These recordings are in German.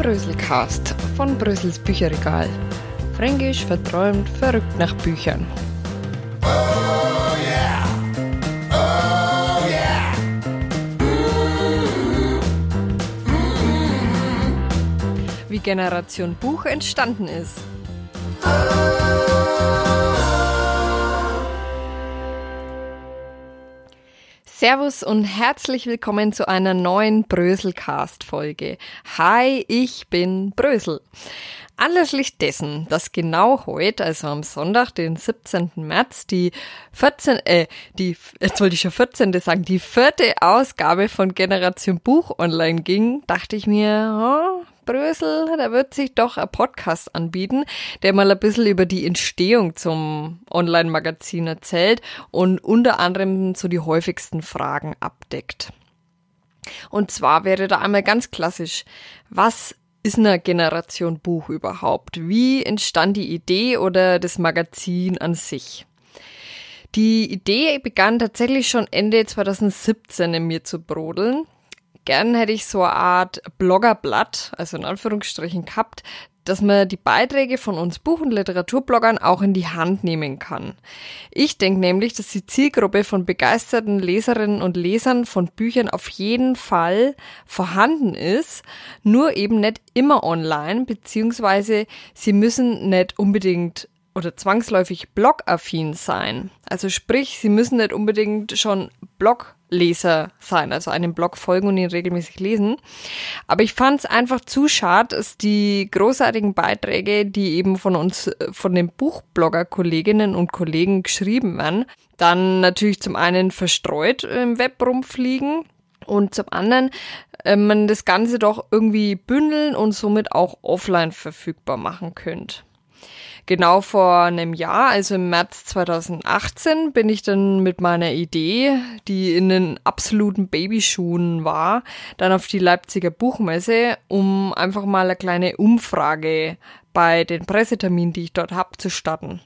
Bröselcast von Brösels Bücherregal. Fränkisch verträumt, verrückt nach Büchern. Wie Generation Buch entstanden ist. Servus und herzlich willkommen zu einer neuen Bröselcast-Folge. Hi, ich bin Brösel. Anlässlich dessen, dass genau heute, also am Sonntag, den 17. März, die 14, äh, die, jetzt wollte ich schon 14. sagen, die vierte Ausgabe von Generation Buch online ging, dachte ich mir, oh, Brösel, da wird sich doch ein Podcast anbieten, der mal ein bisschen über die Entstehung zum Online-Magazin erzählt und unter anderem so die häufigsten Fragen abdeckt. Und zwar wäre da einmal ganz klassisch, was ist eine Generation Buch überhaupt? Wie entstand die Idee oder das Magazin an sich? Die Idee begann tatsächlich schon Ende 2017 in mir zu brodeln. Gern hätte ich so eine Art Bloggerblatt, also in Anführungsstrichen gehabt, dass man die Beiträge von uns Buch- und Literaturbloggern auch in die Hand nehmen kann. Ich denke nämlich, dass die Zielgruppe von begeisterten Leserinnen und Lesern von Büchern auf jeden Fall vorhanden ist, nur eben nicht immer online, beziehungsweise sie müssen nicht unbedingt oder zwangsläufig blogaffin sein. Also sprich, sie müssen nicht unbedingt schon Blogleser sein, also einem Blog folgen und ihn regelmäßig lesen. Aber ich fand es einfach zu schade, dass die großartigen Beiträge, die eben von uns, von den Buchblogger-Kolleginnen und Kollegen geschrieben werden, dann natürlich zum einen verstreut im Web rumfliegen und zum anderen äh, man das Ganze doch irgendwie bündeln und somit auch offline verfügbar machen könnte. Genau vor einem Jahr, also im März 2018, bin ich dann mit meiner Idee, die in den absoluten Babyschuhen war, dann auf die Leipziger Buchmesse, um einfach mal eine kleine Umfrage bei den Presseterminen, die ich dort habe, zu starten.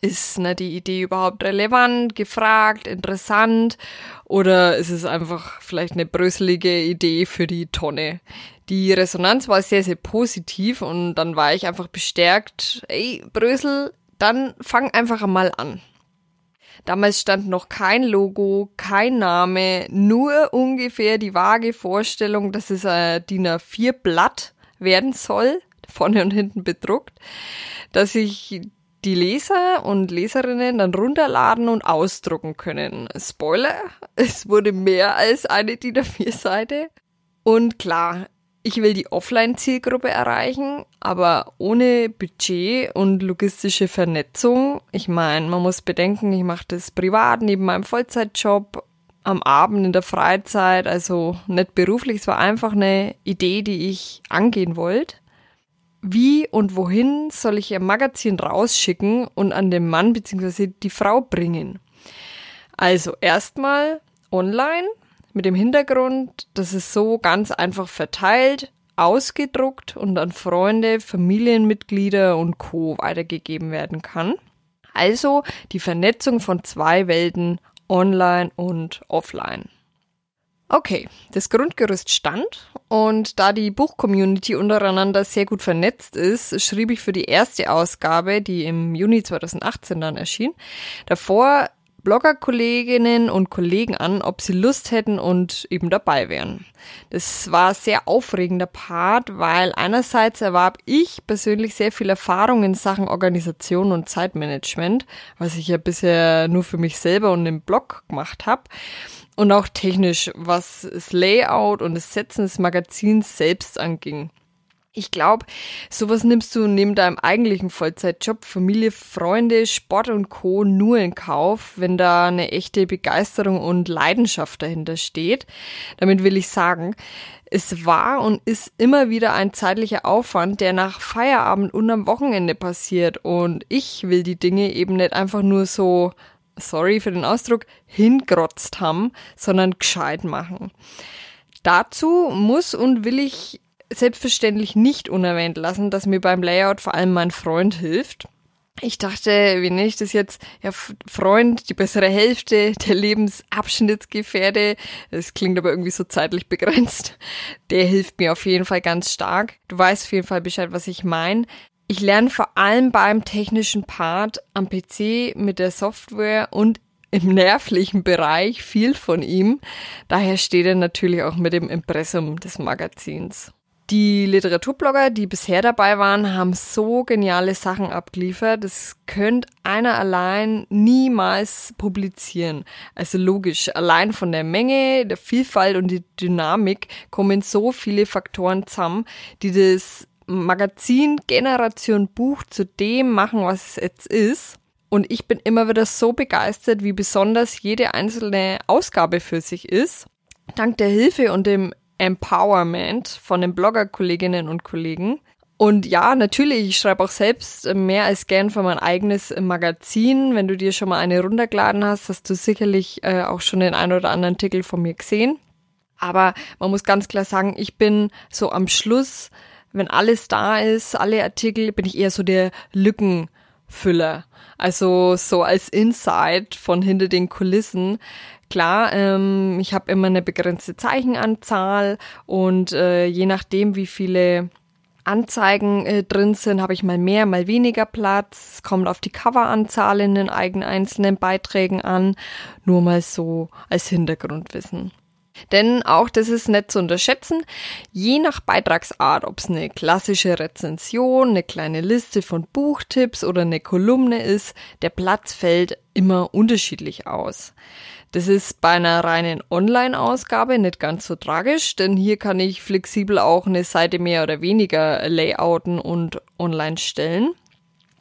Ist ne, die Idee überhaupt relevant, gefragt, interessant oder ist es einfach vielleicht eine bröselige Idee für die Tonne? Die Resonanz war sehr, sehr positiv und dann war ich einfach bestärkt, ey, Brösel, dann fang einfach einmal an. Damals stand noch kein Logo, kein Name, nur ungefähr die vage Vorstellung, dass es ein DIN A4 Blatt werden soll, vorne und hinten bedruckt, dass ich die Leser und Leserinnen dann runterladen und ausdrucken können. Spoiler, es wurde mehr als eine DIN A4 Seite. Und klar, ich will die Offline-Zielgruppe erreichen, aber ohne Budget und logistische Vernetzung. Ich meine, man muss bedenken, ich mache das privat neben meinem Vollzeitjob am Abend in der Freizeit, also nicht beruflich. Es war einfach eine Idee, die ich angehen wollte. Wie und wohin soll ich ein Magazin rausschicken und an den Mann bzw. die Frau bringen? Also erstmal online, mit dem Hintergrund, dass es so ganz einfach verteilt, ausgedruckt und an Freunde, Familienmitglieder und Co. weitergegeben werden kann. Also die Vernetzung von zwei Welten, online und offline. Okay, das Grundgerüst stand und da die Buchcommunity untereinander sehr gut vernetzt ist, schrieb ich für die erste Ausgabe, die im Juni 2018 dann erschien, davor Bloggerkolleginnen und Kollegen an, ob sie Lust hätten und eben dabei wären. Das war ein sehr aufregender Part, weil einerseits erwarb ich persönlich sehr viel Erfahrung in Sachen Organisation und Zeitmanagement, was ich ja bisher nur für mich selber und den Blog gemacht habe. Und auch technisch, was das Layout und das Setzen des Magazins selbst anging. Ich glaube, sowas nimmst du neben deinem eigentlichen Vollzeitjob, Familie, Freunde, Sport und Co. nur in Kauf, wenn da eine echte Begeisterung und Leidenschaft dahinter steht. Damit will ich sagen, es war und ist immer wieder ein zeitlicher Aufwand, der nach Feierabend und am Wochenende passiert. Und ich will die Dinge eben nicht einfach nur so, sorry für den Ausdruck, hingrotzt haben, sondern gescheit machen. Dazu muss und will ich selbstverständlich nicht unerwähnt lassen, dass mir beim Layout vor allem mein Freund hilft. Ich dachte, wie nenne ich das jetzt? Ja, Freund, die bessere Hälfte, der Lebensabschnittsgefährde. Das klingt aber irgendwie so zeitlich begrenzt. Der hilft mir auf jeden Fall ganz stark. Du weißt auf jeden Fall Bescheid, was ich meine. Ich lerne vor allem beim technischen Part am PC mit der Software und im nervlichen Bereich viel von ihm. Daher steht er natürlich auch mit dem Impressum des Magazins. Die Literaturblogger, die bisher dabei waren, haben so geniale Sachen abgeliefert. Das könnte einer allein niemals publizieren. Also logisch, allein von der Menge, der Vielfalt und die Dynamik kommen so viele Faktoren zusammen, die das Magazin Generation Buch zu dem machen, was es jetzt ist. Und ich bin immer wieder so begeistert, wie besonders jede einzelne Ausgabe für sich ist. Dank der Hilfe und dem Empowerment von den Blogger-Kolleginnen und Kollegen. Und ja, natürlich, ich schreibe auch selbst mehr als gern für mein eigenes Magazin. Wenn du dir schon mal eine runtergeladen hast, hast du sicherlich äh, auch schon den ein oder anderen Artikel von mir gesehen. Aber man muss ganz klar sagen, ich bin so am Schluss, wenn alles da ist, alle Artikel, bin ich eher so der Lückenfüller. Also so als Insight von hinter den Kulissen. Klar, ähm, ich habe immer eine begrenzte Zeichenanzahl und äh, je nachdem, wie viele Anzeigen äh, drin sind, habe ich mal mehr, mal weniger Platz. Es kommt auf die Coveranzahl in den eigenen einzelnen Beiträgen an. Nur mal so als Hintergrundwissen. Denn auch das ist nicht zu unterschätzen, je nach Beitragsart, ob es eine klassische Rezension, eine kleine Liste von Buchtipps oder eine Kolumne ist, der Platz fällt immer unterschiedlich aus. Das ist bei einer reinen Online-Ausgabe nicht ganz so tragisch, denn hier kann ich flexibel auch eine Seite mehr oder weniger layouten und online stellen.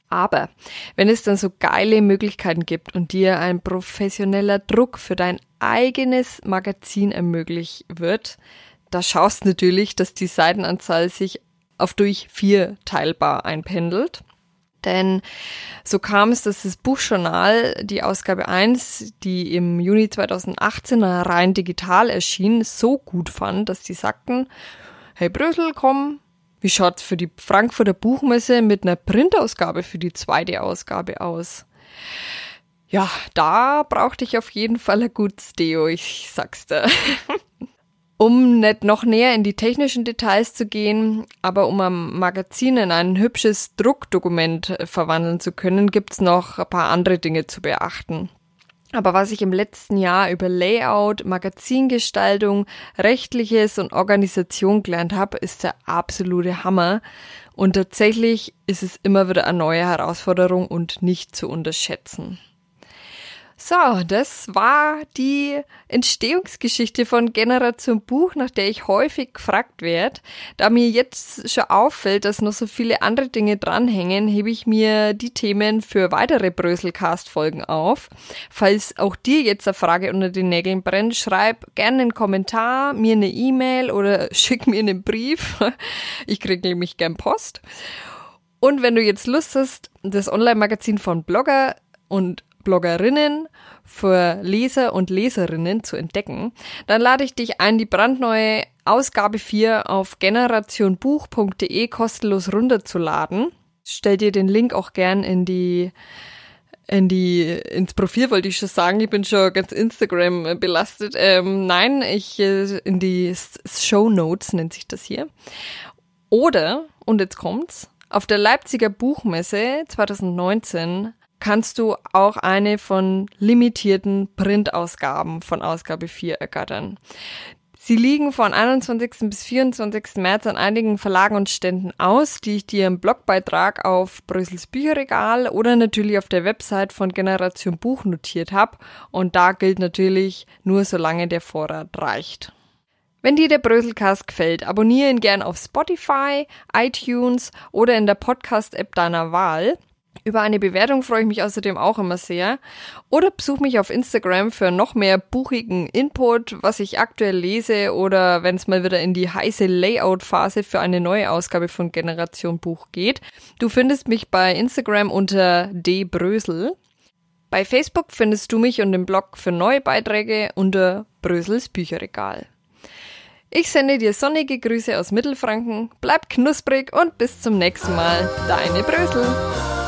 Aber wenn es dann so geile Möglichkeiten gibt und dir ein professioneller Druck für dein eigenes Magazin ermöglicht wird, da schaust natürlich, dass die Seitenanzahl sich auf durch vier teilbar einpendelt. Denn so kam es, dass das Buchjournal, die Ausgabe 1, die im Juni 2018 rein digital erschien, so gut fand, dass die sagten, hey Brüssel, komm, wie schaut's für die Frankfurter Buchmesse mit einer Printausgabe für die zweite Ausgabe aus? Ja, da brauchte ich auf jeden Fall ein gutes Deo, ich sag's dir. um nicht noch näher in die technischen Details zu gehen, aber um am Magazin in ein hübsches Druckdokument verwandeln zu können, gibt's noch ein paar andere Dinge zu beachten. Aber was ich im letzten Jahr über Layout, Magazingestaltung, rechtliches und Organisation gelernt habe, ist der absolute Hammer. Und tatsächlich ist es immer wieder eine neue Herausforderung und nicht zu unterschätzen. So, das war die Entstehungsgeschichte von Generation Buch, nach der ich häufig gefragt werde. Da mir jetzt schon auffällt, dass noch so viele andere Dinge dranhängen, hebe ich mir die Themen für weitere Bröselcast-Folgen auf. Falls auch dir jetzt eine Frage unter den Nägeln brennt, schreib gerne einen Kommentar, mir eine E-Mail oder schick mir einen Brief. Ich kriege nämlich gern Post. Und wenn du jetzt Lust hast, das Online-Magazin von Blogger und Bloggerinnen für Leser und Leserinnen zu entdecken, dann lade ich dich ein, die brandneue Ausgabe 4 auf generationbuch.de kostenlos runterzuladen. Stell dir den Link auch gern in die in die ins Profil wollte ich schon sagen, ich bin schon ganz Instagram belastet. Ähm, nein, ich äh, in die Show Notes nennt sich das hier. Oder und jetzt kommt's auf der Leipziger Buchmesse 2019 kannst du auch eine von limitierten Printausgaben von Ausgabe 4 ergattern. Sie liegen von 21. bis 24. März an einigen Verlagen und Ständen aus, die ich dir im Blogbeitrag auf Brüssels Bücherregal oder natürlich auf der Website von Generation Buch notiert habe. Und da gilt natürlich nur solange der Vorrat reicht. Wenn dir der Bröselcast gefällt, abonniere ihn gern auf Spotify, iTunes oder in der Podcast-App deiner Wahl. Über eine Bewertung freue ich mich außerdem auch immer sehr. Oder besuch mich auf Instagram für noch mehr buchigen Input, was ich aktuell lese oder wenn es mal wieder in die heiße Layout-Phase für eine neue Ausgabe von Generation Buch geht. Du findest mich bei Instagram unter dbrösel. Bei Facebook findest du mich und den Blog für neue Beiträge unter Brösels Bücherregal. Ich sende dir sonnige Grüße aus Mittelfranken, bleib knusprig und bis zum nächsten Mal. Deine Brösel.